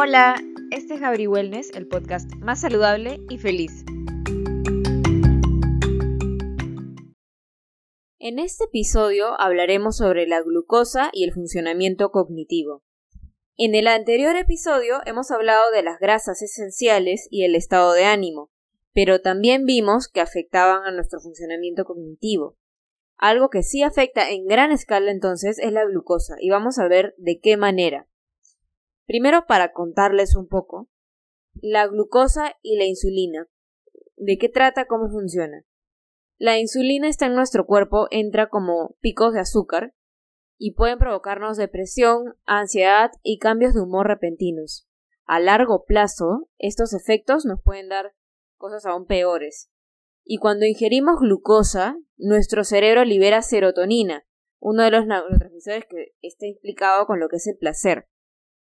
Hola, este es Gabri Wellness, el podcast más saludable y feliz. En este episodio hablaremos sobre la glucosa y el funcionamiento cognitivo. En el anterior episodio hemos hablado de las grasas esenciales y el estado de ánimo, pero también vimos que afectaban a nuestro funcionamiento cognitivo. Algo que sí afecta en gran escala entonces es la glucosa y vamos a ver de qué manera. Primero para contarles un poco, la glucosa y la insulina. ¿De qué trata? ¿Cómo funciona? La insulina está en nuestro cuerpo, entra como picos de azúcar y pueden provocarnos depresión, ansiedad y cambios de humor repentinos. A largo plazo, estos efectos nos pueden dar cosas aún peores. Y cuando ingerimos glucosa, nuestro cerebro libera serotonina, uno de los neurotransmisores que está implicado con lo que es el placer.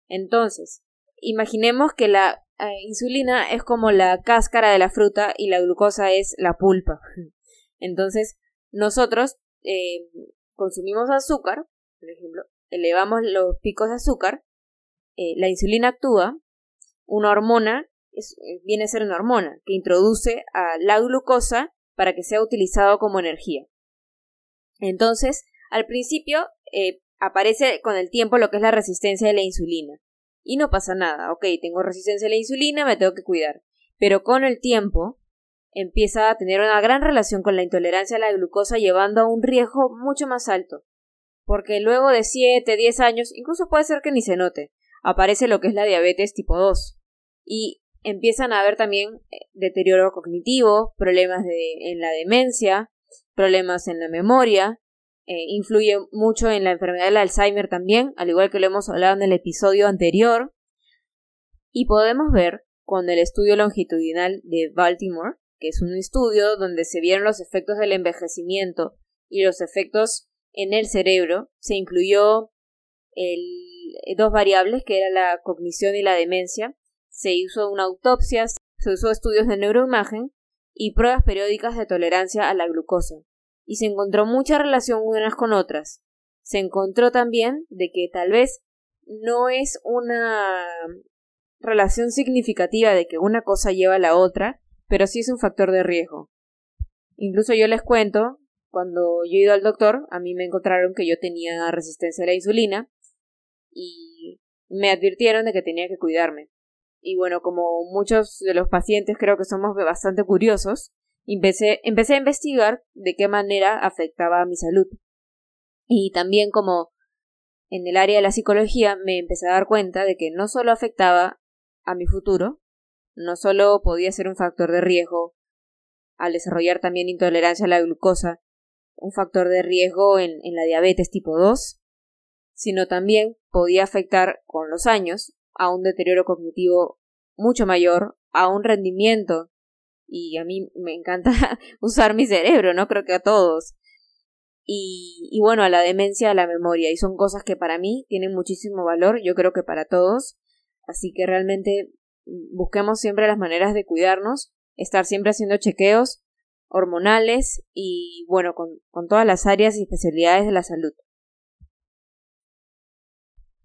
Entonces, imaginemos que la eh, insulina es como la cáscara de la fruta y la glucosa es la pulpa. Entonces, nosotros eh, consumimos azúcar por ejemplo, elevamos los picos de azúcar, eh, la insulina actúa, una hormona, eh, viene a ser una hormona, que introduce a la glucosa para que sea utilizado como energía. Entonces, al principio aparece con el tiempo lo que es la resistencia de la insulina. Y no pasa nada, ok, tengo resistencia a la insulina, me tengo que cuidar. Pero con el tiempo empieza a tener una gran relación con la intolerancia a la glucosa, llevando a un riesgo mucho más alto porque luego de 7, 10 años, incluso puede ser que ni se note, aparece lo que es la diabetes tipo 2. Y empiezan a haber también eh, deterioro cognitivo, problemas de, en la demencia, problemas en la memoria, eh, influye mucho en la enfermedad del Alzheimer también, al igual que lo hemos hablado en el episodio anterior. Y podemos ver con el estudio longitudinal de Baltimore, que es un estudio donde se vieron los efectos del envejecimiento y los efectos en el cerebro se incluyó el, dos variables que era la cognición y la demencia. Se hizo una autopsia, se usó estudios de neuroimagen y pruebas periódicas de tolerancia a la glucosa. Y se encontró mucha relación unas con otras. Se encontró también de que tal vez no es una relación significativa de que una cosa lleva a la otra, pero sí es un factor de riesgo. Incluso yo les cuento cuando yo he ido al doctor, a mí me encontraron que yo tenía resistencia a la insulina y me advirtieron de que tenía que cuidarme. Y bueno, como muchos de los pacientes creo que somos bastante curiosos, empecé, empecé a investigar de qué manera afectaba a mi salud. Y también como en el área de la psicología me empecé a dar cuenta de que no solo afectaba a mi futuro, no solo podía ser un factor de riesgo al desarrollar también intolerancia a la glucosa, un factor de riesgo en, la diabetes tipo 2, sino también podía afectar con los años a un deterioro cognitivo mucho mayor, a un rendimiento. Y a mí me encanta usar mi cerebro, ¿no? Creo que a todos. Y, y bueno, a la demencia, a la memoria. Y son cosas que para mí tienen muchísimo valor, yo creo que para todos. Así que realmente busquemos siempre las maneras de cuidarnos, estar siempre haciendo chequeos hormonales y bueno, con, todas las áreas y especialidades de la salud.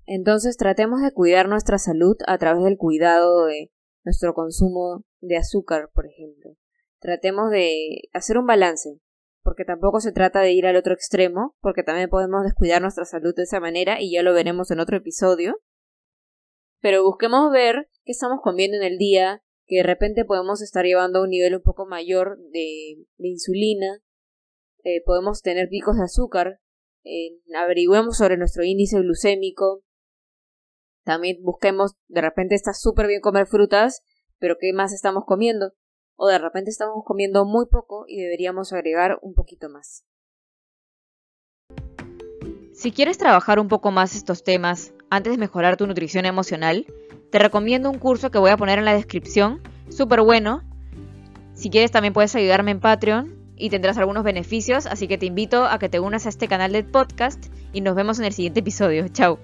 Entonces tratemos de cuidar nuestra salud a través del cuidado de nuestro consumo de azúcar, por ejemplo. Tratemos de hacer un balance, porque tampoco se trata de ir al otro extremo, porque también podemos descuidar nuestra salud de esa manera y ya lo veremos en otro episodio. Pero busquemos ver qué estamos comiendo en el día, que de repente podemos estar llevando a un nivel un poco mayor de, insulina, eh, podemos tener picos de azúcar, averigüemos sobre nuestro índice glucémico, también busquemos, de repente está súper bien comer frutas, pero ¿qué más estamos comiendo? O de repente estamos comiendo muy poco y deberíamos agregar un poquito más. Si quieres trabajar un poco más estos temas antes de mejorar tu nutrición emocional, te recomiendo un curso que voy a poner en la descripción, súper bueno. Si quieres también puedes ayudarme en Patreon y tendrás algunos beneficios, así que te invito a que te unas a este canal de podcast y nos vemos en el siguiente episodio. Chao.